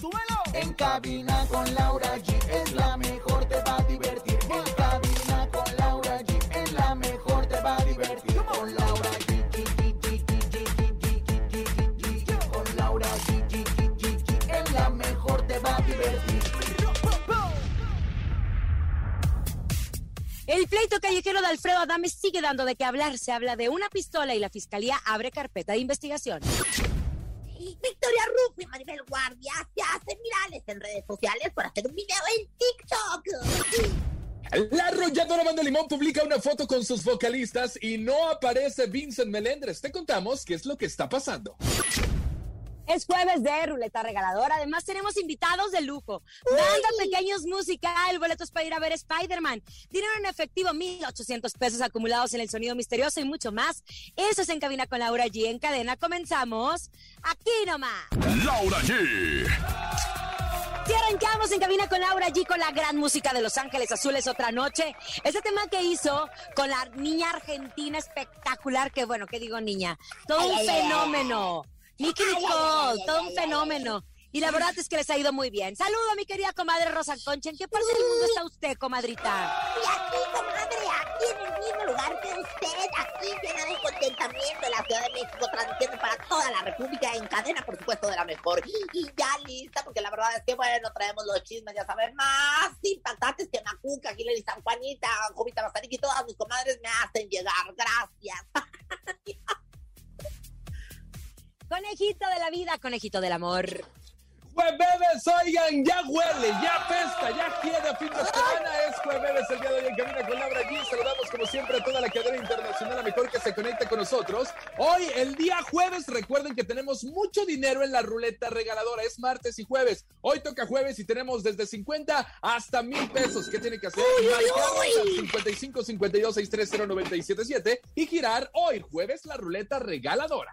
¡Súbelo! En cabina con Laura G es la mejor, te va a divertir. En cabina con Laura G es la mejor, te va a divertir. Con Laura G. Con Laura G. Es la mejor, te va a divertir. El pleito callejero de Alfredo Adame sigue dando de qué hablar. Se habla de una pistola y la fiscalía abre carpeta de investigación. Victoria Rufo y Maribel Guardia se hacen virales en redes sociales por hacer un video en TikTok. La arrolladora Banda Limón publica una foto con sus vocalistas y no aparece Vincent Melendres. Te contamos qué es lo que está pasando. Es jueves de ruleta regaladora. Además, tenemos invitados de lujo. Banda Pequeños Musical, boletos para ir a ver Spider-Man. Dinero en efectivo, 1,800 pesos acumulados en el sonido misterioso y mucho más. Eso es en cabina con Laura G. En cadena comenzamos aquí nomás. Laura G. Si arrancamos en cabina con Laura G con la gran música de Los Ángeles Azules otra noche. Ese tema que hizo con la niña argentina espectacular, que bueno, ¿qué digo niña? Todo un Ay, ay, ay, fenómeno. Ay, ay, Nicole, todo un fenómeno. Y la verdad es que les ha ido muy bien. Saludo a mi querida comadre Rosa Concha. ¿En qué parte del mundo está usted, comadrita? Y aquí, comadre, aquí en el mismo lugar que usted, aquí llena de contentamiento en la Ciudad de México, transmitiendo para toda la República en cadena, por supuesto, de la mejor. Y ya lista, porque la verdad es que, bueno, traemos los chismes, ya saben, más impactantes que Macuca, Hilary San Juanita, Jovita Mazarik y todas mis comadres me hacen llegar. Gracias. Conejito de la vida, conejito del amor. Jueves, oigan, ya huele, ya pesta, ya quiere fin de semana. Es jueves el día de hoy en Cabina con Laura G. Saludamos como siempre a toda la cadena internacional, a mejor que se conecte con nosotros. Hoy, el día jueves, recuerden que tenemos mucho dinero en la ruleta regaladora. Es martes y jueves. Hoy toca jueves y tenemos desde 50 hasta mil pesos. ¿Qué tiene que hacer? Marcar al 55 52 630 977 y girar hoy, jueves, la ruleta regaladora.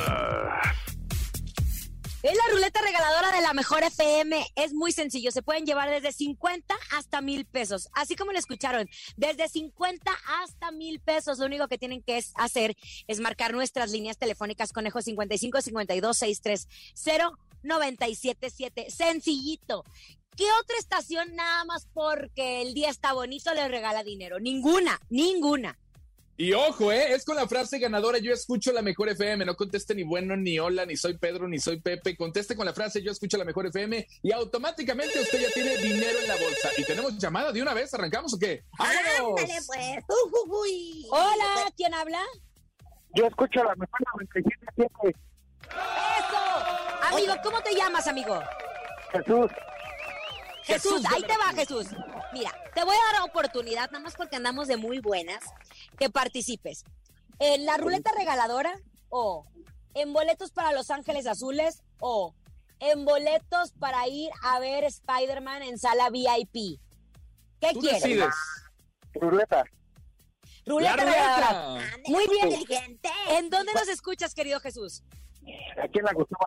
Es la ruleta regaladora de la mejor FM. Es muy sencillo. Se pueden llevar desde 50 hasta mil pesos. Así como lo escucharon, desde 50 hasta mil pesos. Lo único que tienen que hacer es marcar nuestras líneas telefónicas conejo 55 52 630 977. Sencillito. ¿Qué otra estación nada más porque el día está bonito les regala dinero? Ninguna, ninguna. Y ojo, ¿eh? Es con la frase ganadora, yo escucho la mejor FM, no conteste ni bueno, ni hola, ni soy Pedro, ni soy Pepe, conteste con la frase yo escucho la mejor FM y automáticamente usted ya tiene dinero en la bolsa. Y tenemos llamada de una vez, ¿arrancamos o qué? ¡Vámonos! Ándale, pues. Uy. Hola, ¿quién habla? Yo escucho la mejor 97.7. ¡Eso! Amigo, ¿cómo te llamas, amigo? Jesús. Jesús, ahí te va. Jesús. Mira, te voy a dar oportunidad, nada más porque andamos de muy buenas, que participes en la ruleta regaladora o en boletos para Los Ángeles Azules o en boletos para ir a ver Spider-Man en sala VIP. ¿Qué Tú quieres? decides. Ruleta. Ruleta La regaladora. ruleta. Muy bien. inteligente. ¿En dónde nos escuchas, querido Jesús? Aquí en la Gustavo.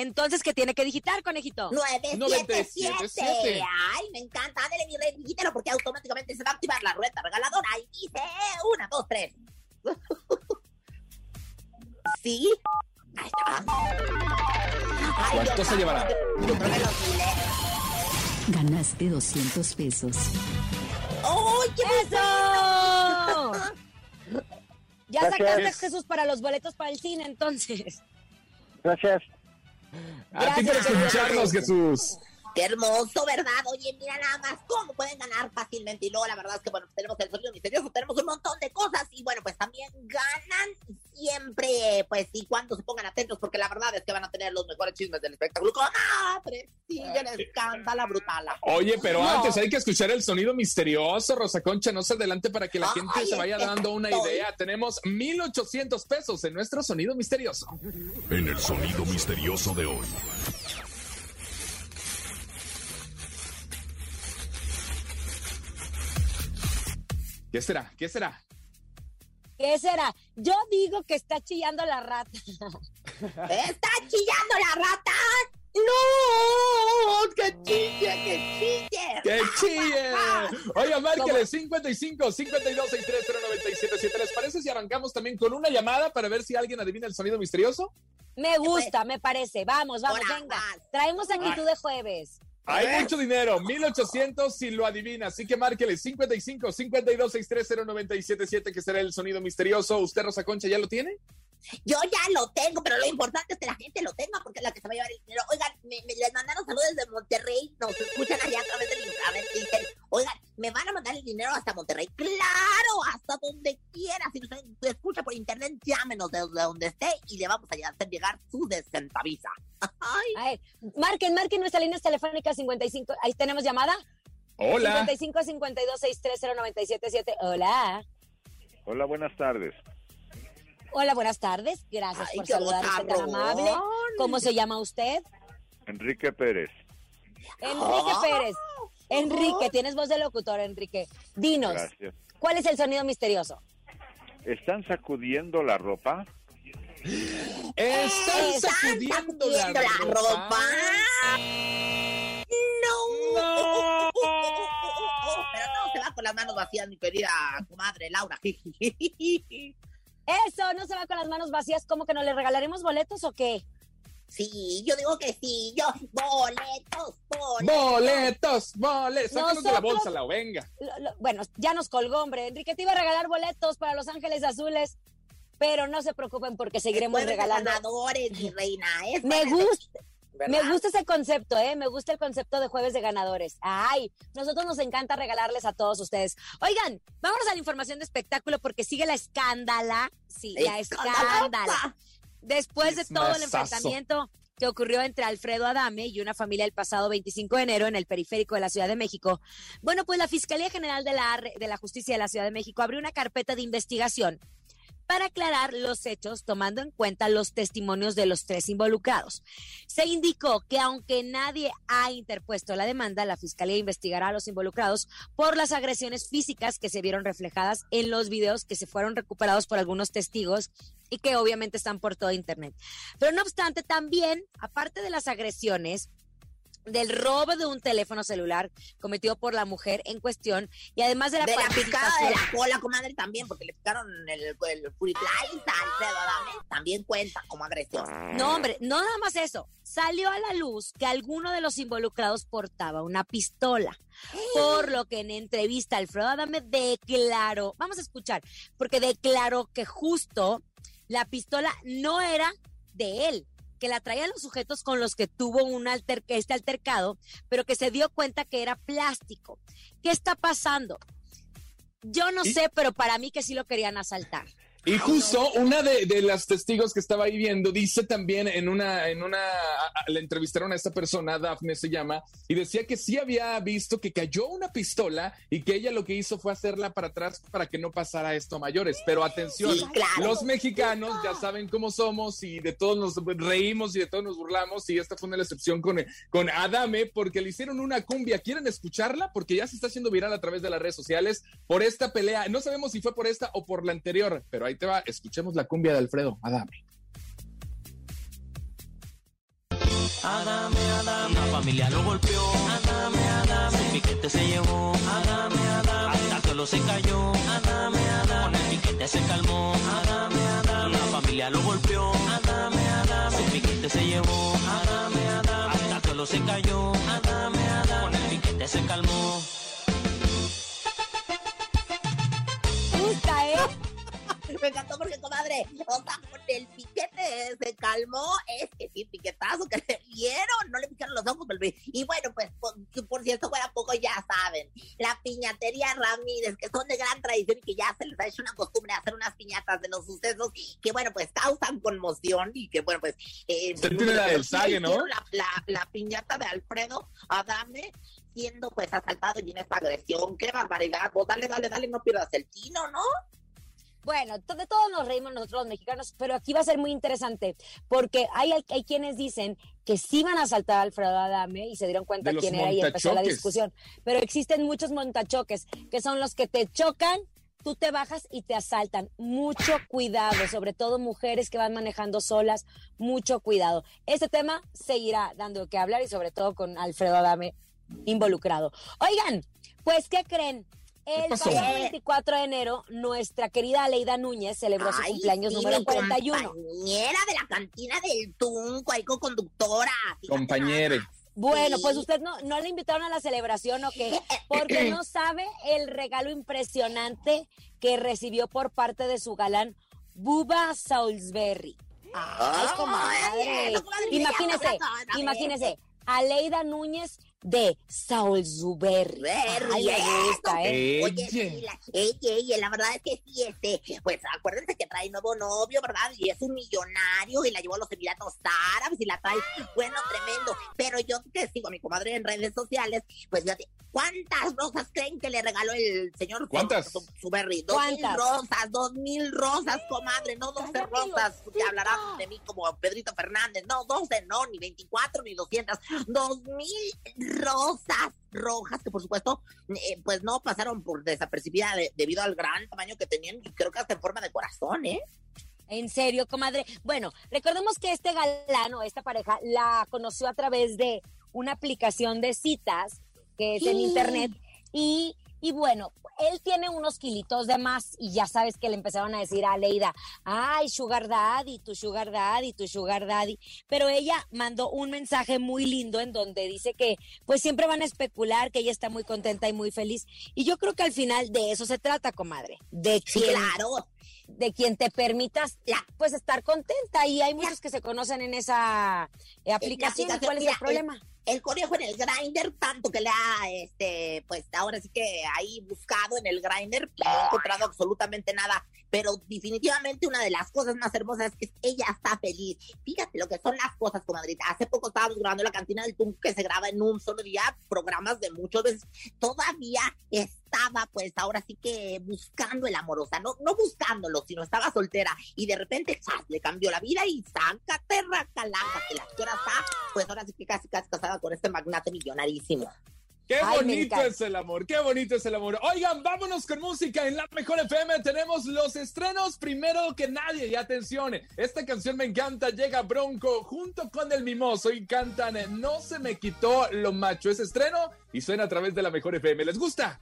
Entonces, ¿qué tiene que digitar, conejito? 977. 977. Ay, me encanta. Ándale, mi rey, digítelo porque automáticamente se va a activar la rueda regaladora. Y dice: una, dos, tres. ¿Sí? Ahí está. Ay, ¿Cuánto Dios se llevará? yo creo que los miles. Ganaste 200 pesos. ¡Ay, qué ¡Eso! Ya Gracias. sacaste, Jesús, para los boletos para el cine, entonces. Gracias. Gracias, a ti por escucharnos, Jesús. Qué hermoso, ¿verdad? Oye, mira nada más cómo pueden ganar fácilmente. Y luego, la verdad es que, bueno, pues tenemos el sonido misterioso, tenemos un montón de cosas. Y bueno, pues también ganan que, pues sí, cuando se pongan atentos, porque la verdad es que van a tener los mejores chismes del espectáculo. ¡Comadre! Sigue el escándalo brutal. Oye, pero No. antes hay que escuchar el sonido misterioso, Rosa Concha, no se adelante para que la gente Ay, se vaya dando una estoy- idea. Tenemos 1800 pesos en nuestro sonido misterioso. En el sonido misterioso de hoy. ¿Qué será? ¿Qué será? ¿Qué será? Yo digo que está chillando la rata. ¡Está chillando la rata! ¡No! ¡Que chille, que chille! ¡Que chille! Oiga, márquele 55 52 63 0977. ¿Les parece si arrancamos también con una llamada para ver si alguien adivina el sonido misterioso? Me gusta, me parece. Vamos, vamos, venga. Traemos actitud de jueves. Hay mucho dinero, 1800 si lo adivina. Así que márquele 55 52 63 0977 que será el sonido misterioso. ¿Usted, Rosa Concha, ya lo tiene? Yo ya lo tengo, pero lo importante es que la gente lo tenga porque es la que se va a llevar el dinero. Oigan, me, me les mandaron saludos desde Monterrey, nos escuchan allá a través del dicen, oigan, me van a mandar el dinero hasta Monterrey. ¡Claro! Hasta donde quiera. Si nos escucha por internet, llámenos desde donde esté y le vamos a hacer llegar su descentavisa. Ay, A ver, marquen, marquen nuestra línea telefónica 55. Ahí tenemos llamada. Hola. 55 52 630 977. Hola. Hola, buenas tardes. Hola, buenas tardes. Gracias Ay, por saludar, tan amable. ¿Cómo se llama usted? Enrique Pérez. Enrique Ah. Pérez. Enrique, tienes voz de locutor, Enrique. Dinos, Gracias. ¿cuál es el sonido misterioso? ¿Están sacudiendo la ropa? Están ¿Están sacudiendo la sacudiendo la ropa. ropa? No. No. Pero no se va con las manos vacías, mi querida comadre Laura. Eso, no se va con las manos vacías. ¿Cómo que no le regalaremos boletos o qué? Sí, yo digo que sí, yo, boletos, boletos. Boletos, boletos. Sácalos de la bolsa, la venga. Lo- lo- bueno, ya nos colgó, hombre. Enrique te iba a regalar boletos para Los Ángeles Azules, pero no se preocupen porque seguiremos Jueves de regalando. ganadores, mi reina. Es Me jueves de- gusta, ¿verdad? me gusta ese concepto, ¿eh? Me gusta el concepto de jueves de ganadores. Ay, nosotros nos encanta regalarles a todos ustedes. Oigan, vámonos a la información de espectáculo porque sigue la escándala. Sí, la escándala. Después de todo el enfrentamiento que ocurrió entre Alfredo Adame y una familia el pasado 25 de enero en el periférico de la Ciudad de México, bueno, pues la Fiscalía General de la, de la Justicia de la Ciudad de México abrió una carpeta de investigación para aclarar los hechos tomando en cuenta los testimonios de los tres involucrados. Se indicó que aunque nadie ha interpuesto la demanda, la Fiscalía investigará a los involucrados por las agresiones físicas que se vieron reflejadas en los videos que se fueron recuperados por algunos testigos y que obviamente están por todo Internet. Pero no obstante, también, aparte de las agresiones, del robo de un teléfono celular cometido por la mujer en cuestión y además de la De la picada de la cola, comadre, también, porque le picaron el, el Adame, también cuenta como agresión. No, hombre, no nada más eso. Salió a la luz que alguno de los involucrados portaba una pistola. Por lo que en entrevista Alfredo Adame declaró, vamos a escuchar, porque declaró que justo la pistola no era de él, que la traían los sujetos con los que tuvo un alter, este altercado, pero que se dio cuenta que era plástico. ¿Qué está pasando? Yo no sé, pero para mí que sí lo querían asaltar. Y justo una de, de las testigos que estaba ahí viendo dice también en una, en una, le entrevistaron a esta persona, Dafne se llama, y decía que sí había visto que cayó una pistola y que ella lo que hizo fue hacerla para atrás para que no pasara esto a mayores. Pero atención, Sí, claro. los mexicanos ya saben cómo somos y de todos nos reímos y de todos nos burlamos y esta fue una excepción con, con Adame porque le hicieron una cumbia. ¿Quieren escucharla? Porque ya se está haciendo viral a través de las redes sociales por esta pelea. No sabemos si fue por esta o por la anterior, pero ahí Escuchemos la cumbia de Alfredo Adame. Adame, una familia lo golpeó. Adame, Adame, el se se con el piquete se una familia lo golpeó. Adame, Adame, el se cayó. Se. Me encantó porque, comadre, o sea, con el piquete se calmó. Es que sí, piquetazo que le dieron. No le picaron los ojos, pero- Y bueno, pues, por, por si esto fuera poco, ya saben. La piñatería Ramírez, que son de gran tradición y que ya se les ha hecho una costumbre hacer unas piñatas de los sucesos que, bueno, pues causan conmoción y que, bueno, pues. Eh, Usted tiene la del Sague, ¿no? La, la, la piñata de Alfredo Adame siendo pues asaltado y en esta agresión. Qué barbaridad. Vos dale, dale, dale, no pierdas el tino, ¿no? Bueno, de todos nos reímos nosotros los mexicanos, pero aquí va a ser muy interesante porque hay, hay quienes dicen que sí van a asaltar a Alfredo Adame y se dieron cuenta quién era y empezó la discusión. Pero existen muchos montachoques que son los que te chocan, tú te bajas y te asaltan. Mucho cuidado, sobre todo mujeres que van manejando solas, mucho cuidado. Este tema seguirá dando que hablar y sobre todo con Alfredo Adame involucrado. Oigan, pues, ¿qué creen? El pasó? pasado 24 de enero, nuestra querida Aleida Núñez celebró su cumpleaños sí, número mi 41. Compañera de la cantina del Tunco, ahí co-conductora. fíjate Compañere. nada más. Bueno, Sí. pues usted no, no le invitaron a la celebración o qué? Porque no sabe el regalo impresionante que recibió por parte de su galán, Buba Salisbury. Ay, Ay, comadre. Imagínese, imagínese, Aleida Núñez de Salisbury. Berry, Ay, me gusta, ¿eh? Oye, sí, la, ella, ella, la verdad es que sí, este, pues acuérdense que trae nuevo novio, ¿verdad? Y es un millonario y la llevó a los Emiratos Árabes y la trae, bueno, tremendo. Pero yo que sigo a mi comadre en redes sociales, pues fíjate, ¿cuántas rosas creen que le regaló el señor ¿Cuántas? Berry? Dos mil ¿Cuántas? rosas, dos mil rosas, comadre, no doce rosas, que hablarán de mí como Pedrito Fernández, no, doce, no, ni veinticuatro, ni doscientas, dos mil rosas rojas que por supuesto eh, pues no pasaron por desapercibida de- debido al gran tamaño que tenían y creo que hasta en forma de corazón, ¿eh? En serio, comadre. Bueno, recordemos que este galán o esta pareja la conoció a través de una aplicación de citas que es en internet y, y bueno, él tiene unos kilitos de más y ya sabes que le empezaron a decir a Leida, ay, Sugar Daddy, tu Sugar Daddy, tu Sugar Daddy. Pero ella mandó un mensaje muy lindo en donde dice que pues siempre van a especular, que ella está muy contenta y muy feliz. Y yo creo que al final de eso se trata, comadre. De Sí, quien claro. de quien te permitas Ya. pues estar contenta y hay muchos que se conocen en esa eh, aplicación. ¿Cuál es el problema? El conejo en el grinder, tanto que le ha, este, pues ahora sí que ahí buscado en el grinder, no ha encontrado absolutamente nada. Pero definitivamente una de las cosas más hermosas es que ella está feliz. Fíjate lo que son las cosas, comadrita. Hace poco estábamos grabando la cantina del Tum que se graba en un solo día, programas de muchas veces. Todavía estaba, pues ahora sí que buscando el amor, o sea, no, no buscándolo, sino estaba soltera. Y de repente, ¡zas! le cambió la vida y sácate, racalácate. La señora está, pues ahora sí que casi, casi casada con este magnate millonarísimo. Qué Ay, bonito es el amor, qué bonito es el amor. Oigan, vámonos con música en la mejor FM. Tenemos los estrenos primero que nadie. Y atención, esta canción me encanta. Llega Bronco junto con el Mimoso y cantan No se me quitó lo macho. Es estreno y suena a través de la mejor FM. ¿Les gusta?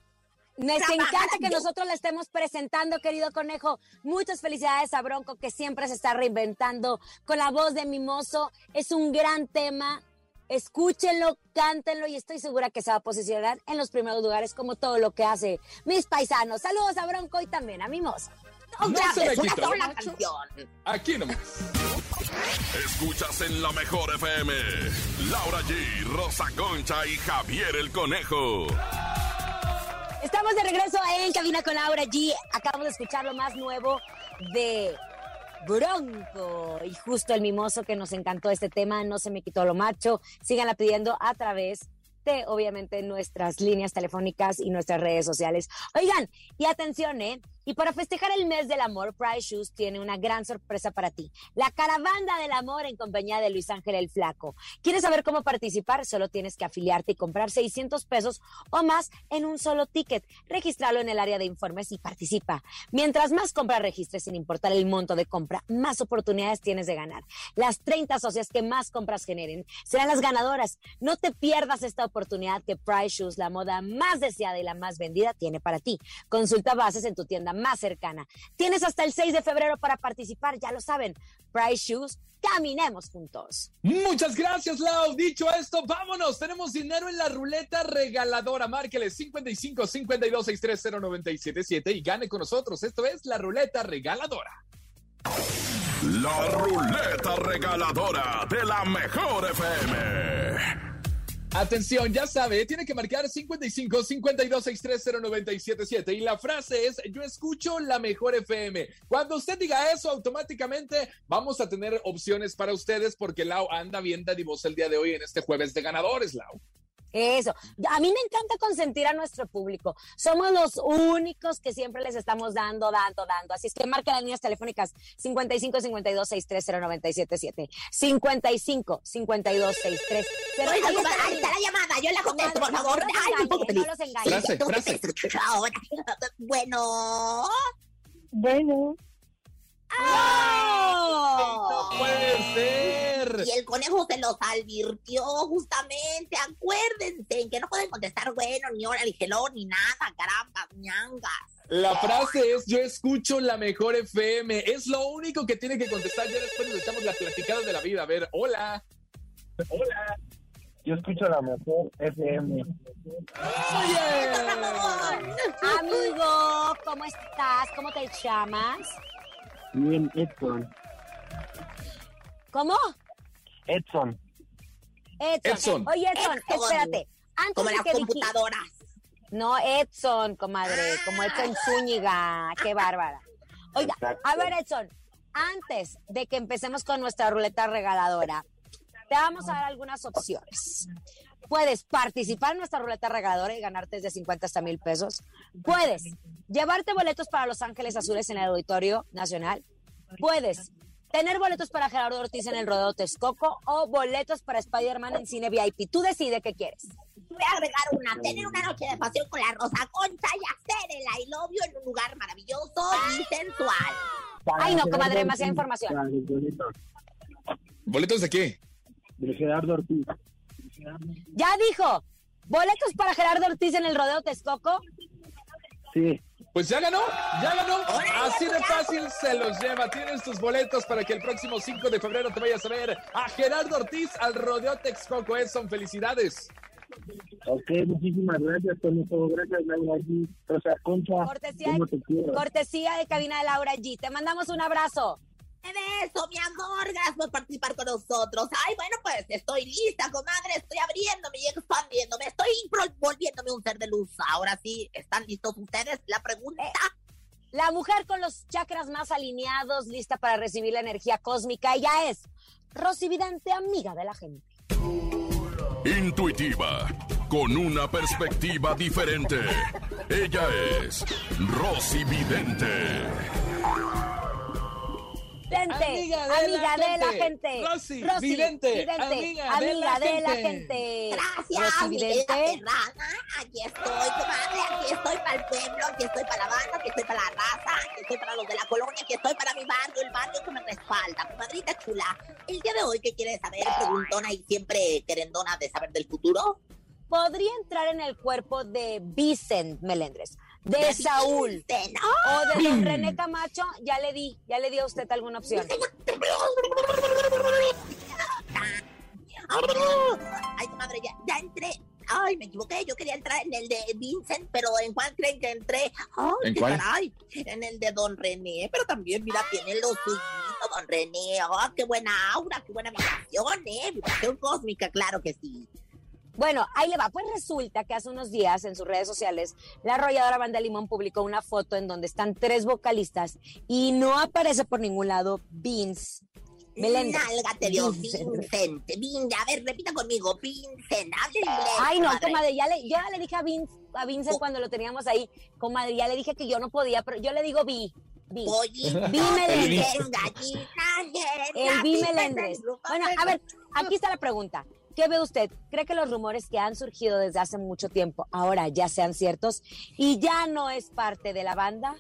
Nos encanta que nosotros le estemos presentando, querido conejo. Muchas felicidades a Bronco, que siempre se está reinventando con la voz de Mimoso. Es un gran tema. Escúchenlo, cántenlo y estoy segura que se va a posicionar en los primeros lugares como todo lo que hace mis paisanos. Saludos a Bronco y también a Mimoso. No, se me una macho. canción. Aquí nomás. Escuchas en la mejor FM. Laura G, Rosa Concha y Javier el Conejo. Estamos de regreso en Cabina con Laura G. Acabamos de escuchar lo más nuevo de Bronco. Y justo el mimoso que nos encantó este tema, no se me quitó lo macho. Síganla pidiendo a través de, obviamente, nuestras líneas telefónicas y nuestras redes sociales. Oigan, y atención, ¿eh? Y para festejar el mes del amor, Price Shoes tiene una gran sorpresa para ti. La caravana del amor en compañía de Luis Ángel el Flaco. ¿Quieres saber cómo participar? Solo tienes que afiliarte y comprar 600 pesos o más en un solo ticket. Registrarlo en el área de informes y participa. Mientras más compras registres sin importar el monto de compra, más oportunidades tienes de ganar. Las 30 socias que más compras generen serán las ganadoras. No te pierdas esta oportunidad que Price Shoes, la moda más deseada y la más vendida, tiene para ti. Consulta bases en tu tienda más cercana. Tienes hasta el 6 de febrero para participar, ya lo saben. Price Shoes, caminemos juntos. Muchas gracias, Lau. Dicho esto, vámonos. Tenemos dinero en la ruleta regaladora. Márquele 55 52 630 977 y gane con nosotros. Esto es la ruleta regaladora. La ruleta regaladora de la mejor FM. Atención, ya sabe, tiene que marcar 55 52 630 977 y la frase es yo escucho la mejor FM. Cuando usted diga eso, automáticamente vamos a tener opciones para ustedes porque Lau anda bien dadivosa el día de hoy en este jueves de ganadores, Lau. Eso. A mí me encanta consentir a nuestro público. Somos los únicos que siempre les estamos dando, dando, dando. Así es que marca las líneas telefónicas 55 52 630 977 55 52 630 Oiga, comadre, ahí está la llamada, yo la contesto, por favor. Ay, un poco feliz. No los engañes. Frase, bueno. Bueno, ¡Oh! No puede ser. Y el conejo se los advirtió justamente. Acuérdense en que no pueden contestar bueno, ni hora, ni hello, ni nada, caramba, ñangas. La frase es yo escucho la mejor FM. Es lo único que tiene que contestar. Ya después nos echamos las platicadas de la vida. A ver, hola. hola. Yo escucho la mejor FM. Oye. Amigo, ¿cómo estás? ¿Cómo te llamas? Bien, Edson. ¿Cómo? Edson. Edson. Edson. Oye, Edson, Edson. espérate. Antes Como de las que computadoras. No, Edson, comadre, como Edson Zúñiga, qué bárbara. Oiga, Exacto. a ver, Edson, antes de que empecemos con nuestra ruleta regaladora, te vamos a dar algunas opciones. Puedes participar en nuestra ruleta regaladora y ganarte desde 50 hasta mil pesos. Puedes llevarte boletos para Los Ángeles Azules en el Auditorio Nacional. Puedes tener boletos para Gerardo Ortiz en el Rodeo Texcoco o boletos para Spider-Man en Cine VIP. Tú decide qué quieres. Voy a agregar una, tener una noche de pasión con la Rosa Concha y hacer el I love you en un lugar maravilloso y sensual. Ay, no, comadre, demasiada información. ¿Boletos de qué? De Gerardo Ortiz. Ya dijo, boletos para Gerardo Ortiz en el Rodeo Texcoco. Sí. Pues ya ganó, ya ganó. Así de fácil se los lleva. Tienes tus boletos para que el próximo 5 de febrero te vayas a ver a Gerardo Ortiz al Rodeo Texcoco. Son felicidades. Ok, muchísimas gracias, Toño. Gracias, Laura G. Rosa Concha. Cortesía, ¿Cómo te quiero? cortesía de cabina de Laura G. Te mandamos un abrazo. ¡Qué beso, mi amor! Gracias por participar con nosotros. Ay, bueno, pues estoy lista, comadre. Estoy abriéndome y expandiéndome. Estoy volviéndome un ser de luz. Ahora sí, ¿están listos ustedes? La pregunta. La mujer con los chakras más alineados, lista para recibir la energía cósmica. Ella es Rosy Vidente, amiga de la gente. Intuitiva, con una perspectiva diferente. Ella es Rosy Vidente. Vidente, Amiga de la amiga de la gente. gente. Rosy Vidente, amiga de la amiga de la gente. gente. Gracias, Rosy Vidente. Aquí estoy, comadre. Aquí estoy para el pueblo. Aquí estoy para la banda. Aquí estoy para la raza. Aquí estoy para los de la colonia. Aquí estoy para mi barrio. El barrio que me respalda. Comadrita chula. El día de hoy, ¿qué quieres saber? Preguntona y siempre querendona de saber del futuro. Podría entrar en el cuerpo de Vicent Melendres, de Saúl o de don René Camacho. Ya le di, ya le dio a usted alguna opción. Ay, comadre, ya, ya entré. Ay, me equivoqué. Yo quería entrar en el de Vincent, pero ¿en cuál creen que entré? Ay, ¿En qué cuál? caray. En el de Don René. Pero también, mira, tiene lo suyo, Don René. Oh, qué buena aura, qué buena vibración, ¿eh? Vibración cósmica, claro que sí. Bueno, ahí le va. Pues resulta que hace unos días en sus redes sociales, la arrolladora Banda Limón publicó una foto en donde están tres vocalistas y no aparece por ningún lado Vince Melendres. Nalga te dio Vincent. Vincent. Vin, a ver, repita conmigo. Vincent, hable inglés. Ay, no, comadre. comadre, ya le, yo ya le dije a Vince, a Vincent cuando lo teníamos ahí, comadre, ya le dije que yo no podía, pero yo le digo Vi, Vi. Oye, Vi gallina, El Vi Melendres. Bueno, a ver, aquí está la pregunta. ¿Qué ve usted? ¿Cree que los rumores que han surgido desde hace mucho tiempo ahora ya sean ciertos y ya no es parte de la banda?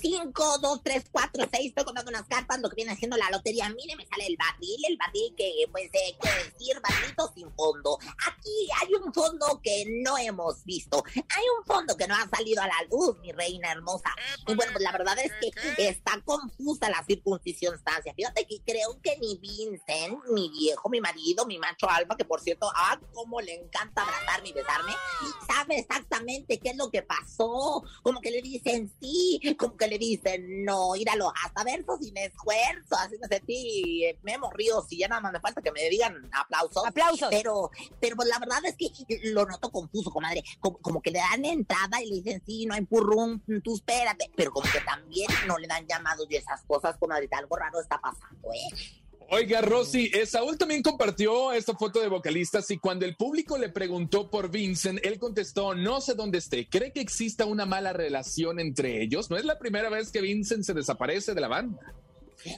5, 2, 3, 4, 6, estoy contando unas cartas, lo que viene haciendo la lotería. Mire, me sale el barril, el barril que, pues, eh, decir barrito sin fondo. Aquí hay un fondo que no hemos visto. Hay un fondo que no ha salido a la luz, mi reina hermosa. Y bueno, pues la verdad es que está confusa la circunstancia. Fíjate que creo que ni Vincent, mi viejo, mi marido, mi macho alfa, que por cierto, ah, cómo le encanta abrazarme y besarme, sabe exactamente qué es lo que pasó. Como que le dicen sí, como que le dicen no, íralo, hasta verso sin esfuerzo, así me sentí, me hemos río, si ya nada más me falta que me digan aplausos. Aplausos. Pero, pero pues la verdad es que lo noto confuso, comadre, como, como que le dan entrada y le dicen sí, no hay purrum, tú espérate, pero como que también no le dan llamados y esas cosas, comadre, algo raro está pasando, ¿eh? Oiga, Rosy, Saúl también compartió esta foto de vocalistas y cuando el público le preguntó por Vincent, él contestó, no sé dónde esté, ¿cree que exista una mala relación entre ellos? No es la primera vez que Vincent se desaparece de la banda.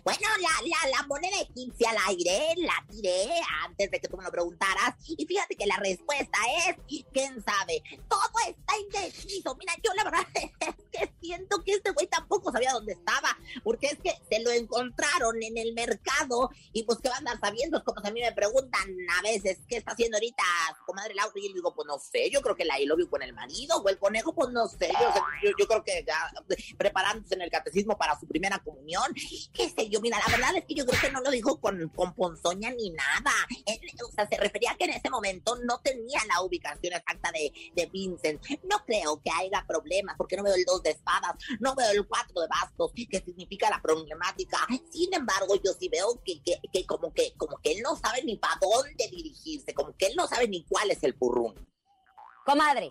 Bueno, la, la, la moneda egipcia al aire la tiré antes de que tú me lo preguntaras. Y fíjate que la respuesta es, quién sabe, todo está indeciso. Mira, yo la verdad es que siento que este güey tampoco sabía dónde estaba, porque es que se lo encontraron en el mercado y pues qué va a andar sabiendo. Es como si a mí me preguntan a veces, ¿qué está haciendo ahorita comadre Laura? Y yo digo, pues no sé, yo creo que la lo vio con el marido o el conejo, pues no sé. Yo, yo, yo creo que ya preparándose en el catecismo para su primera comunión. ¿Qué yo, mira, la verdad es que yo creo que no lo dijo con, con ponzoña ni nada. o sea, se refería a que en ese momento no tenía la ubicación exacta de, de Vincent. No creo que haya problemas, porque no veo el dos de espadas, no veo el cuatro de bastos, que significa la problemática. Sin embargo, yo sí veo que, que, que como que como que él no sabe ni para dónde dirigirse, como que él no sabe ni cuál es el purrún. Comadre,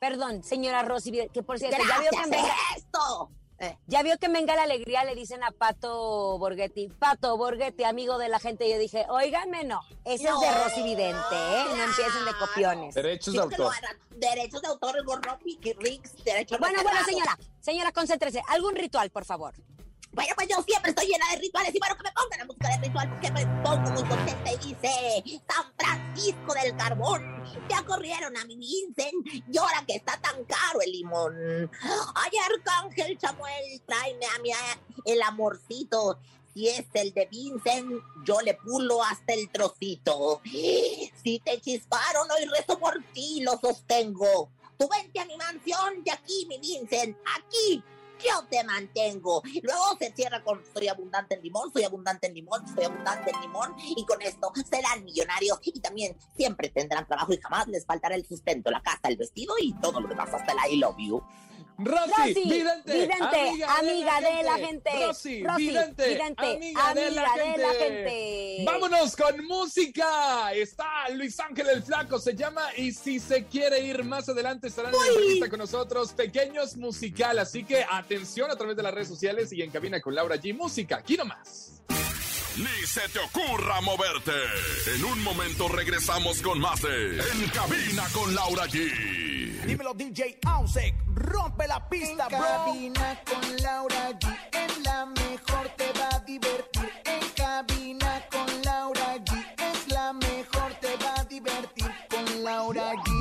perdón, señora Rosy, que por cierto, ya vio que me... esto. Eh. Ya vio que venga la alegría, le dicen a Pato Borghetti. Pato Borghetti, amigo de la gente. Yo dije, óigame, no. Ese es de Rosy Vidente, ¿eh? No empiecen de copiones. Derechos de autor. Derechos de autor, el Rocky, Riggs, derechos Bueno, bueno, señora. Señora, concéntrese. ¿Algún ritual, por favor? Bueno, pues yo siempre estoy llena de rituales y bueno, que me pongan la música de ritual porque me pongo muy contenta y dice San Francisco del Carbón, ya corrieron a mi Vincent y ahora que está tan caro el limón. Ay, Arcángel Samuel, tráeme a mi el amorcito. Si es el de Vincent, yo le pulo hasta el trocito. Si te chisparon, hoy rezo por ti, lo sostengo. Tú vente a mi mansión de aquí, mi Vincent, aquí yo te mantengo. Luego se cierra con soy abundante en limón, soy abundante en limón, soy abundante en limón y con esto serán millonarios y también siempre tendrán trabajo y jamás les faltará el sustento, la casa, el vestido y todo lo demás hasta el I love you. Rosy, vidente, vidente, amiga, de, la gente. Rosy, vidente, amiga, de, la, gente. Vámonos con música. Está Luis Ángel el Flaco, se llama Y si se quiere ir más adelante estarán en la entrevista con nosotros. Pequeños musical, así que atención a través de las redes sociales y en cabina con Laura G. Música, aquí nomás. Ni se te ocurra moverte. En un momento regresamos con más de En cabina con Laura G. Dímelo DJ Ausek, rompe la pista, en cabina con Laura G, en la mejor te va a divertir. En cabina con Laura G, es la mejor te va a divertir. Con Laura G.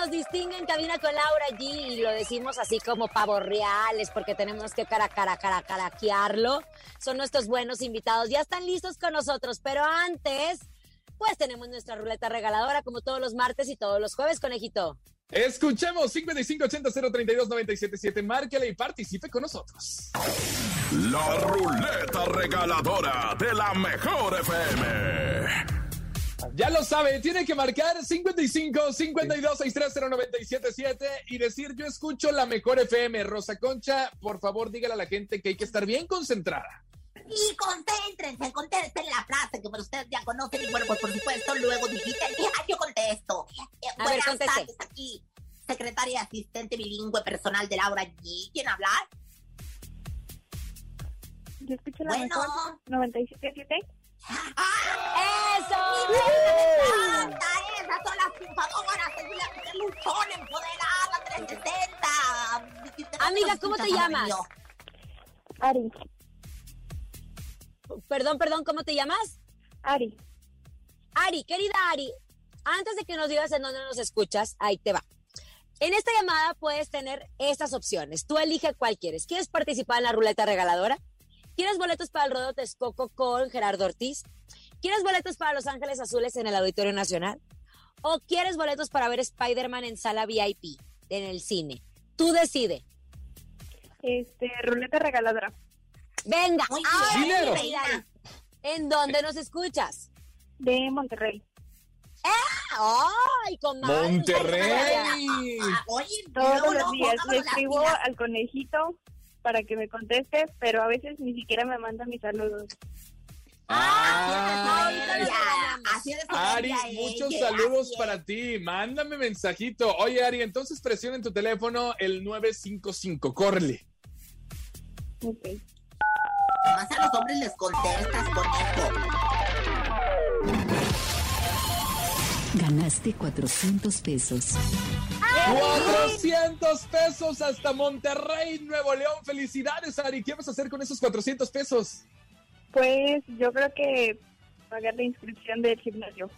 nos distingue en cabina con Laura G y lo decimos así como pavos reales porque tenemos que cara, cara, cara, caraquearlo. Son nuestros buenos invitados. Ya están listos con nosotros, pero antes, pues tenemos nuestra ruleta regaladora como todos los martes y todos los jueves, conejito. Escuchemos 5580-032-977. Márquele y participe con nosotros. La ruleta regaladora de la mejor FM. Ya lo sabe, tiene que marcar 55 52 630 977 y decir yo escucho la mejor FM. Rosa Concha, por favor, dígale a la gente que hay que estar bien concentrada. Y concéntrense, contesten la frase que ustedes ya conocen. Y bueno, pues por supuesto, luego digiten, ah, yo contesto. Eh, a buenas ver, tardes aquí, secretaria asistente bilingüe personal de Laura G. ¿Quién habla? Yo escucho la bueno. mejor 977. ¡Eso! ¡Me encanta! Esas son las triunfadoras. Es la mujer luchón, empoderada, 360. Amiga, ¿cómo te llamas? Ari. Perdón, perdón, ¿cómo te llamas? Ari. Ari, querida Ari, antes de que nos digas en dónde nos escuchas, ahí te va. En esta llamada puedes tener estas opciones. Tú elige cuál quieres. ¿Quieres participar en la ruleta regaladora? ¿Quieres boletos para el Rodeo Texcoco con Gerardo Ortiz? ¿Quieres boletos para Los Ángeles Azules en el Auditorio Nacional? ¿O quieres boletos para ver Spider-Man en sala VIP, en el cine? Tú decide. Este, ruleta regaladora. Venga, ahora sí. ¿En dónde nos escuchas? De Monterrey. ¡Ay, comadre! Monterrey. Oye, Todos los días le escribo al conejito para que me conteste, pero a veces ni siquiera me manda mis saludos. Ah, así de Ari, muchos saludos para ti. Mándame mensajito. Oye, Ari, entonces presiona en tu teléfono el 955. Córrele. Ok. Nomás a los hombres les contestas, conejo. Ganaste 400 pesos. 400 pesos hasta Monterrey, Nuevo León. Felicidades, Ari. ¿Qué vas a hacer con esos 400 pesos? Pues yo creo que pagar la inscripción del gimnasio.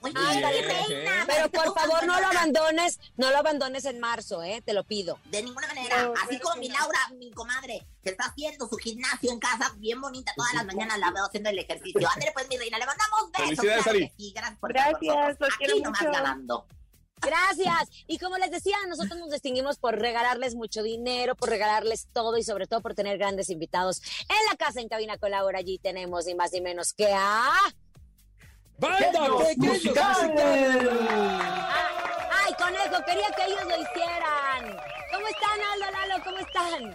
Oye, mi reina, Pero por favor no lo abandones, no lo abandones en marzo, eh, te lo pido. De ninguna manera. No, Así como mi. Laura, mi comadre, que está haciendo su gimnasio en casa, bien bonita. Todas las mañanas la veo haciendo el ejercicio. Ándale, pues, mi reina, le mandamos besos. Felicidades, claro Ari. sí, gracias por Gracias, los quiero Aquí nomás mucho. ganando. Gracias. Y como les decía, nosotros nos distinguimos por regalarles mucho dinero, por regalarles todo y sobre todo por tener grandes invitados. En la casa en cabina con Laura allí tenemos ni más ni menos que a ¡Banda! Ah, Ay, conejo, quería que ellos lo hicieran. ¿Cómo están, Aldo, Lalo? ¿Cómo están?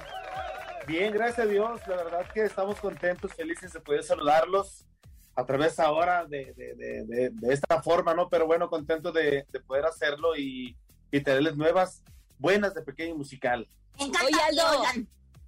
Bien, gracias a Dios. La verdad que estamos contentos, felices de poder saludarlos a través ahora de, de, de, de- de esta forma, ¿no? Pero bueno, contentos de, de poder hacerlo y, y tenerles nuevas, buenas de pequeño musical. Oye, Aldo.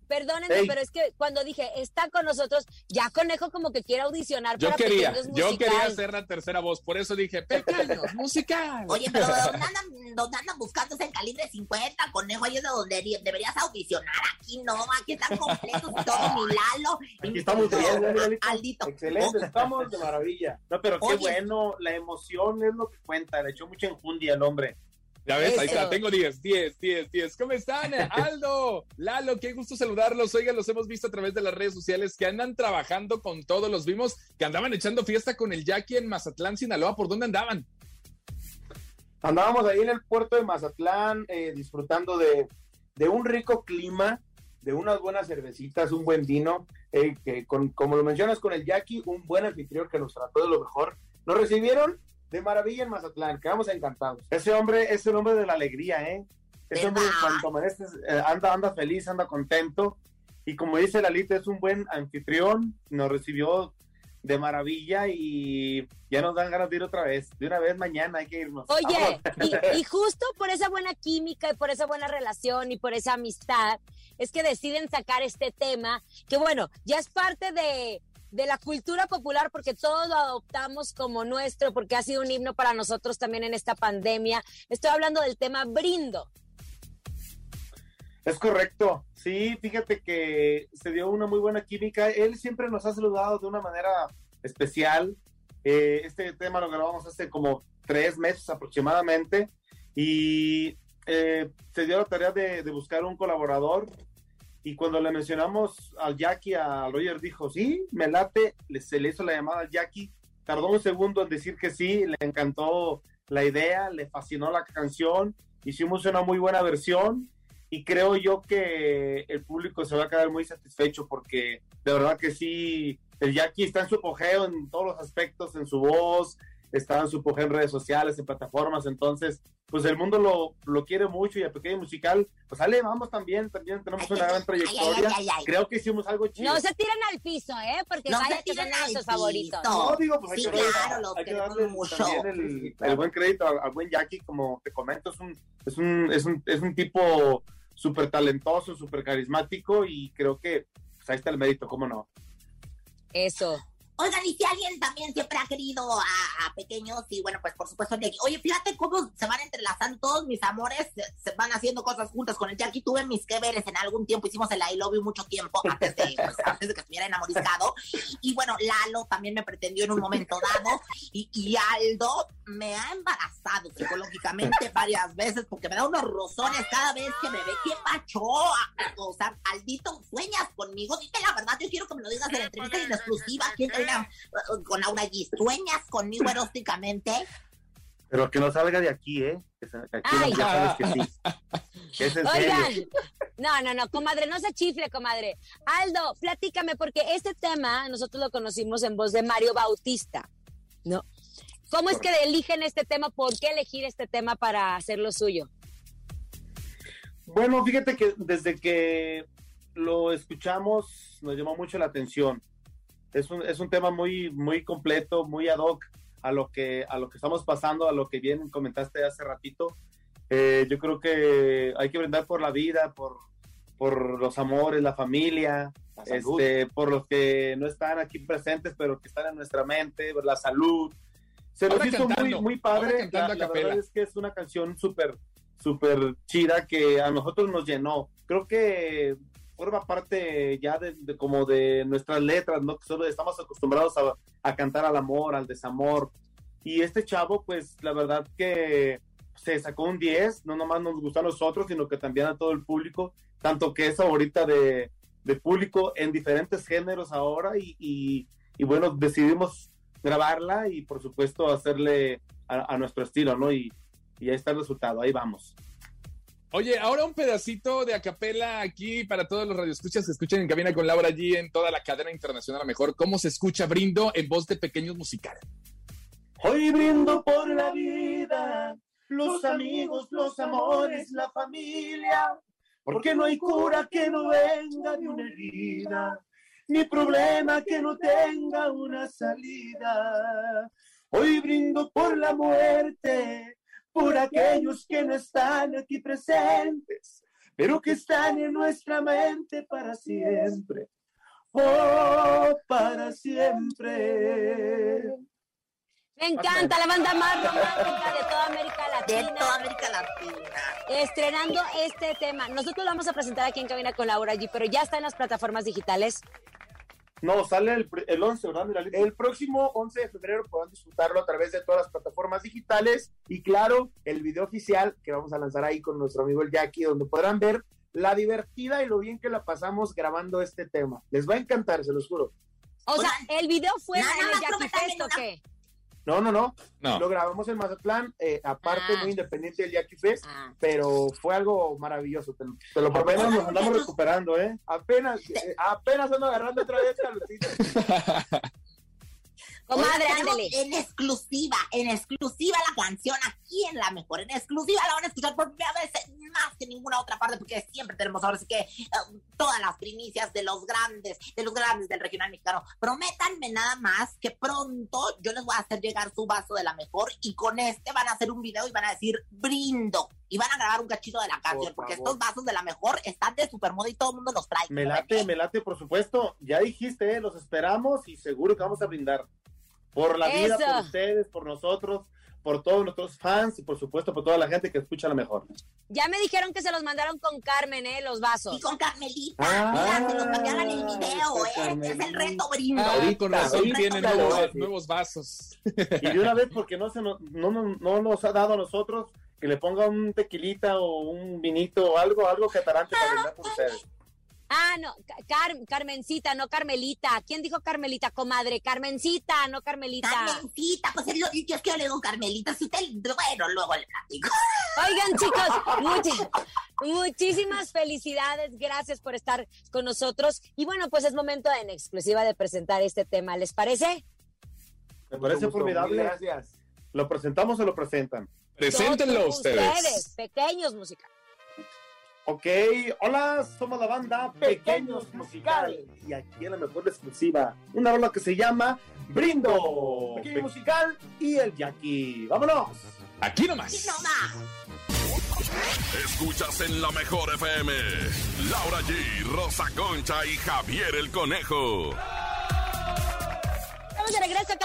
Perdónenme, Ey. pero es que cuando dije, está con nosotros, ya Conejo como que quiere audicionar Yo para quería, yo quería hacer la tercera voz, por eso dije Pequeños Musical. Oye, pero ¿dónde andan, dónde andan buscando ese calibre 50, conejo? Ahí es de donde deberías audicionar. Aquí no, aquí están completos y todo, mi Lalo. y Aquí estamos bien. Aldito. Excelente, estamos de maravilla. No, pero qué Oye. bueno, la emoción es lo que cuenta. Le echó mucha enjundia al hombre. Ya ves, ahí está, tengo 10, 10, 10, 10. ¿Cómo están? Aldo, Lalo, qué gusto saludarlos. Oigan, los hemos visto a través de las redes sociales que andan trabajando con todo. Los vimos que andaban echando fiesta con el Jackie en Mazatlán, Sinaloa. ¿Por dónde andaban? Andábamos ahí en el puerto de Mazatlán eh, disfrutando de, de un rico clima, de unas buenas cervecitas, un buen vino, eh, que con, como lo mencionas con el Jackie, un buen anfitrión que nos trató de lo mejor. Nos recibieron de maravilla en Mazatlán, quedamos encantados. Ese hombre es el hombre de la alegría, ¿eh? Ese hombre cuanto amaneces, eh, anda, anda feliz, anda contento. Y como dice Lalita, es un buen anfitrión, nos recibió de maravilla y ya nos dan ganas de ir otra vez. De una vez mañana hay que irnos. Oye, y, y justo por esa buena química y por esa buena relación y por esa amistad, es que deciden sacar este tema, que bueno, ya es parte de, de la cultura popular porque todos lo adoptamos como nuestro, porque ha sido un himno para nosotros también en esta pandemia. Estoy hablando del tema brindo. Es correcto. Sí, fíjate que se dio una muy buena química. Él siempre nos ha saludado de una manera especial. Eh, este tema lo grabamos hace como tres meses aproximadamente y eh, se dio la tarea de, de buscar un colaborador. Y cuando le mencionamos al Jackie, a Roger dijo, sí, me late, se le hizo la llamada al Jackie, tardó un segundo en decir que sí, le encantó la idea, le fascinó la canción, hicimos una muy buena versión y creo yo que el público se va a quedar muy satisfecho porque de verdad que sí, el Jackie está en su apogeo en todos los aspectos, en su voz, está en su en redes sociales, en plataformas, entonces pues el mundo lo, lo quiere mucho y a Pequeño Musical, pues sale, vamos también, también tenemos una gran trayectoria, ay, ay, ay. creo que hicimos algo chido. No se tiren al piso, ¿eh? Porque No vaya al nuestros piso. favoritos. No, digo, pues hay Sí, que darle, claro, hay que darle mucho. también el, el buen crédito al, al buen Jackie, como te comento, es un, es un, es un, es un tipo súper talentoso, súper carismático y creo que pues, ahí está el mérito, ¿cómo no? Eso. Oigan, y si alguien también siempre ha querido a, a pequeños, y bueno, pues por supuesto, Jackie. Oye, fíjate cómo se van entrelazando todos mis amores, se, se van haciendo cosas juntas con el Jackie. Tuve mis que veres en algún tiempo, hicimos el I love you mucho tiempo, antes de, pues, antes de que estuviera enamorizado. Y bueno, Lalo también me pretendió en un momento dado, y, y Aldo me ha embarazado psicológicamente varias veces, porque me da unos rozones cada vez que me ve. ¿Qué pacho? O sea, Aldito, ¿sueñas conmigo? Dime la verdad, yo quiero que me lo digas en la entrevista en exclusiva. ¿Quién te Mira, con Laura G. ¿Sueñas conmigo eróticamente? Pero que no salga de aquí, ¿eh? Que Aquí Ay. ya sabes que sí. Que es en serio. Oigan, no, no, no, comadre, no se chifle, comadre. Aldo, platícame, porque este tema nosotros lo conocimos en voz de Mario Bautista, ¿no? ¿Cómo es que eligen este tema? ¿Por qué elegir este tema para hacer lo suyo? Bueno, fíjate que desde que lo escuchamos nos llamó mucho la atención. Es un, es un tema muy, muy completo, muy ad hoc a lo que, a lo que estamos pasando, a lo que bien comentaste hace ratito. Eh, yo creo que hay que brindar por la vida, por, por los amores, la familia, La este, por los que no están aquí presentes, pero que están en nuestra mente, por la salud. Se nos Ahora hizo muy, cantando, muy padre. La, la verdad es que es una canción súper, súper chida que a nosotros nos llenó. Creo que forma parte ya de, de como de nuestras letras, ¿no? Que solo estamos acostumbrados a, a cantar al amor, al desamor. Y este chavo, pues la verdad que se sacó un 10, no nomás nos gustó a nosotros, sino que también a todo el público, tanto que es favorita de, de público en diferentes géneros ahora y, y- y bueno, decidimos grabarla y por supuesto hacerle a, a nuestro estilo, ¿no? Y, y ahí está el resultado, ahí vamos. Oye, ahora un pedacito de acapela aquí para todos los radioescuchas que escuchen en cabina con Laura allí en toda la cadena internacional a mejor. ¿Cómo se escucha Brindo en voz de pequeños musicales? Hoy brindo por la vida, los amigos, los amores, la familia, porque no hay cura que no venga de una herida, ni problema que no tenga una salida. Hoy brindo por la muerte, por aquellos que no están aquí presentes, pero que están en nuestra mente para siempre. Oh, para siempre. Me encanta la banda más romántica de toda América De Latina. toda América Latina. Estrenando este tema. Nosotros lo vamos a presentar aquí en Cabina con Laura G, pero ya está en las plataformas digitales. No, sale el, el 11, ¿verdad? Mira, El próximo 11 de febrero podrán disfrutarlo a través de todas las plataformas digitales y claro, el video oficial que vamos a lanzar ahí con nuestro amigo el Jackie, donde podrán ver la divertida y lo bien que la pasamos grabando este tema. Les va a encantar, se los juro. O sea, ¿el video fue Nada en el Jackie Fest o qué? No, no, no. No. Lo grabamos en Mazatlán, eh, aparte Ah. muy independiente del Jackie Fest, Ah. pero fue algo maravilloso. Te, te lo prometo. nos andamos recuperando, ¿eh? Apenas, eh, apenas ando agarrando otra vez, Carlosito. Comadre, ándele. En exclusiva, en exclusiva la canción aquí en La Mejor. En exclusiva la van a escuchar por primera vez más que ninguna otra parte porque siempre tenemos ahora sí que eh, todas las primicias de los grandes, de los grandes del regional mexicano. Prométanme nada más que pronto yo les voy a hacer llegar su vaso de La Mejor y con este van a hacer un video y van a decir brindo. Y van a grabar un cachito de la canción porque favor. estos vasos de La Mejor están de super moda y todo el mundo los trae. Me late, me late, por supuesto. Ya dijiste, ¿eh? los esperamos y seguro que vamos a brindar. Por la vida, Eso. por ustedes, por nosotros, por todos nuestros fans y por supuesto por toda la gente que escucha la mejor. Ya me dijeron que se los mandaron con Carmen, ¿eh? Los vasos. Y con Carmelita, Ah, mira, se los que hagan el video, ¿eh? Es el reto brindo. Ah, Ahorita, con razón ahorita tienen lo nuevos, nuevos vasos. Y de una vez, porque no, se nos, no, no, no nos ha dado a nosotros que le ponga un tequilita o un vinito o algo, algo catarante para brindar por ustedes. Ah, no, Ca- Car- Carmencita, no Carmelita. ¿Quién dijo Carmelita, comadre? Carmencita, no Carmelita. Carmencita, pues yo es que yo le digo Carmelita, si te, bueno, luego le platico. Oigan, chicos, muchísimas felicidades. Gracias por estar con nosotros. Y bueno, pues es momento en exclusiva de presentar este tema. ¿Les parece? Me parece gusto, formidable. Gracias. ¿Lo presentamos o lo presentan? Preséntenlo Todos ustedes. pequeños musicales. Ok, hola, somos la banda Pequeños Musical y aquí en la mejor exclusiva, una rola que se llama Brindo, Pequeño Musical y el Jackie. ¡Vámonos! Aquí nomás. Y no más. Escuchas en la mejor FM. Laura G, Rosa Concha y Javier el Conejo.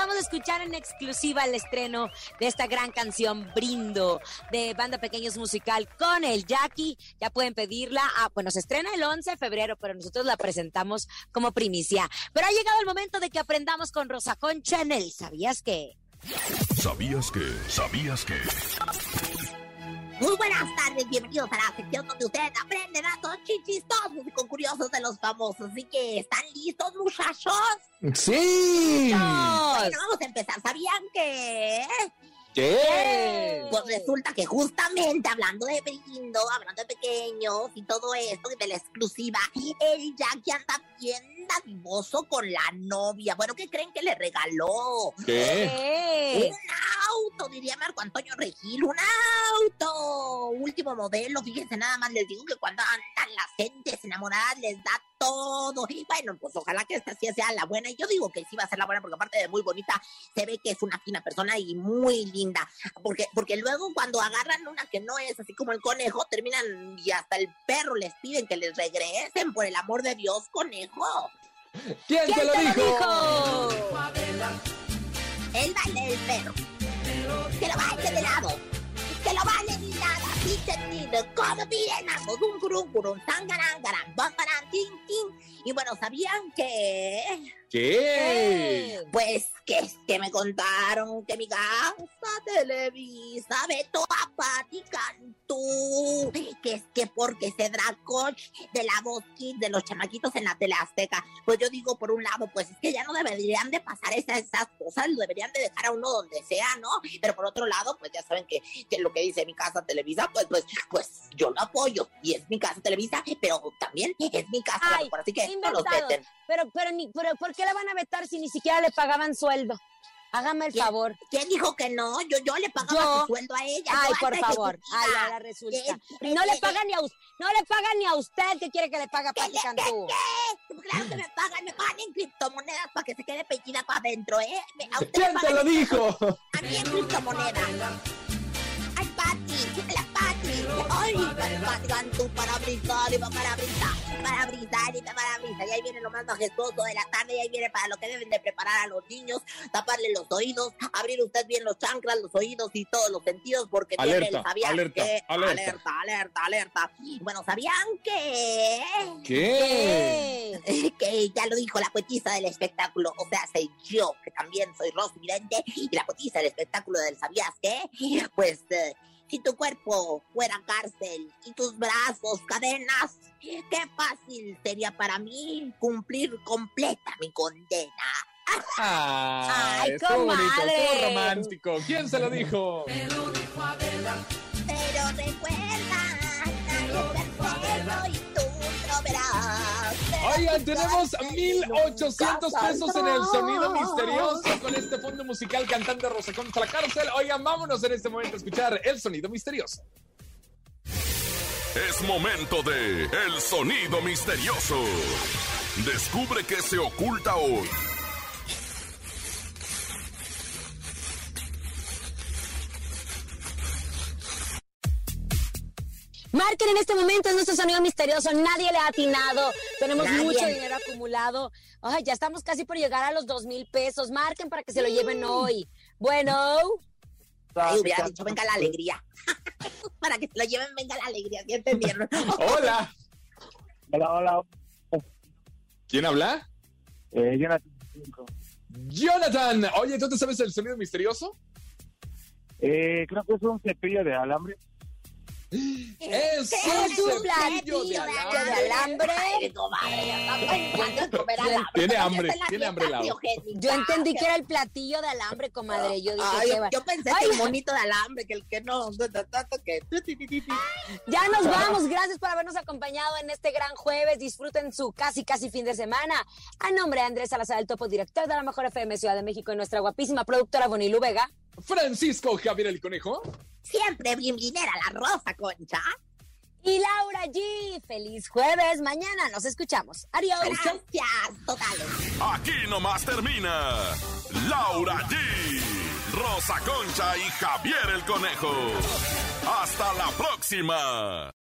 Acabamos de escuchar en exclusiva el estreno de esta gran canción Brindo de Banda Pequeños Musical con el Jackie. Ya pueden pedirla. Ah, bueno, se estrena el 11 de febrero, pero nosotros la presentamos como primicia. Pero ha llegado el momento de que aprendamos con Rosa Concha en el ¿Sabías qué? ¿Sabías que? ¿Sabías que? Muy buenas tardes, bienvenidos a la sección donde usted aprende datos chichistosos y con curiosos de los famosos. Así que, ¿están listos, muchachos? ¡Sí! Bueno, vamos a empezar. ¿Sabían que...? ¿Qué? Pues resulta que justamente hablando de brindo, hablando de pequeños y todo esto, de la exclusiva, el Jackie anda bien dadivoso con la novia. Bueno, ¿qué creen que le regaló? ¿Qué? Un auto, diría Marco Antonio Regil, un auto. Último modelo, fíjense nada más, les digo que cuando andan las gentes enamoradas les da todo. Y bueno, pues ojalá que esta sí sea la buena. Y yo digo que sí va a ser la buena porque aparte de muy bonita, se ve que es una fina persona y muy linda. Porque, porque luego cuando agarran una que no es así como el conejo, terminan y hasta el perro les piden que les regresen. Por el amor de Dios, conejo. ¿Quién, te lo dijo? El baile del perro. Que lo baile de lado. Que lo baile Tino, como piden ambos. Un curun curun, tangaran, garan, bangaran, tin, tin. Y bueno, ¿sabían que...? ¿Qué? Pues que es que me contaron que mi casa Televisa vetó a Pati Cantú. Que es que porque se coach de la voz de los chamaquitos en la tele azteca. Pues yo digo, por un lado, pues es que ya no deberían de pasar esas, esas cosas, lo deberían de dejar a uno donde sea, ¿no? Pero por otro lado, pues ya saben que, que lo que dice mi casa Televisa, pues, pues, pues yo lo apoyo. Y es mi casa Televisa, pero también es mi casa, Ay, por así que no los veten. Pero, pero, ni, pero, ¿por qué la van a vetar si ni siquiera le pagaban sueldo? Hágame el ¿Quién- favor. ¿Quién dijo que no? Yo, yo le pagaba Yo. su sueldo a ella. Ay, por favor. Ay, ahora resulta. No le pagan ni a usted. No le pagan ni a usted que quiere que le pague a ¿Qué, Pati qué, Cantú. qué? Claro que me pagan, me pagan en criptomonedas para que se quede pechida para adentro, ¿eh? Me- a usted ¿Quién te lo dijo? A mí en criptomonedas. Ay, Pati, la Pati. Ay, Cantú para va para brisar, para brisar y para brisar. Y ahí viene lo más majestuoso de la tarde y ahí viene para lo que deben de preparar a los niños, taparle los oídos, abrir usted bien los chanclas, los oídos y todos los sentidos porque viene el Alerta, sabían alerta, que... alerta. alerta, alerta, alerta. Bueno, ¿sabían que...? ¿Qué? que ya lo dijo la poetisa del espectáculo, o sea, soy yo, que también soy Rosy Vidente, y la poetisa del espectáculo del ¿Sabías qué? Pues, eh, si tu cuerpo fuera cárcel y tus brazos cadenas, qué fácil sería para mí cumplir completa mi condena. Ah, Ay, estuvo bonito, comadre. estuvo romántico. ¿Quién se lo dijo? Pero recuerda, nadie es perfecto y tú lo. Oigan, tenemos 1800 pesos en el sonido misterioso con este fondo musical cantante Rosa contra la cárcel. Oigan, vámonos en este momento a escuchar el sonido misterioso. Es momento de El Sonido Misterioso. Descubre qué se oculta hoy. Marquen en este momento, es nuestro sonido misterioso. Nadie le ha atinado. Tenemos Nadie. mucho dinero acumulado. Ay, ya estamos casi por llegar a los dos mil pesos. Marquen para que se lo lleven hoy. Bueno, Ay, hubiera dicho, venga la alegría. Para que se lo lleven, venga la alegría, ¿sí entendieron? Hola. Hola, hola. ¿Quién habla? Eh, Jonathan. Jonathan. Oye, ¿tú te sabes el sonido misterioso? Eh, creo que es un cepillo de alambre. Es ¿Qué un es un platillo de de alambre. Tiene hambre, tiene hambre el agua. biogénica. yo entendí que era el platillo de alambre, comadre. Yo dije, yo pensé Ay, que el monito de alambre, que el que no, que... Ya nos vamos. Gracias por habernos acompañado en este gran jueves. Disfruten su casi, casi fin de semana. A nombre de Andrés Salazar, el topo director de la Mejor FM Ciudad de México y nuestra guapísima productora Bonilu Vega. Francisco Javier el Conejo. Siempre bienvenida la rosa, concha. Y Laura G. Feliz jueves. Mañana nos escuchamos. Adiós. Gracias, totales. Aquí nomás termina Laura G, Rosa Concha y Javier el Conejo. Hasta la próxima.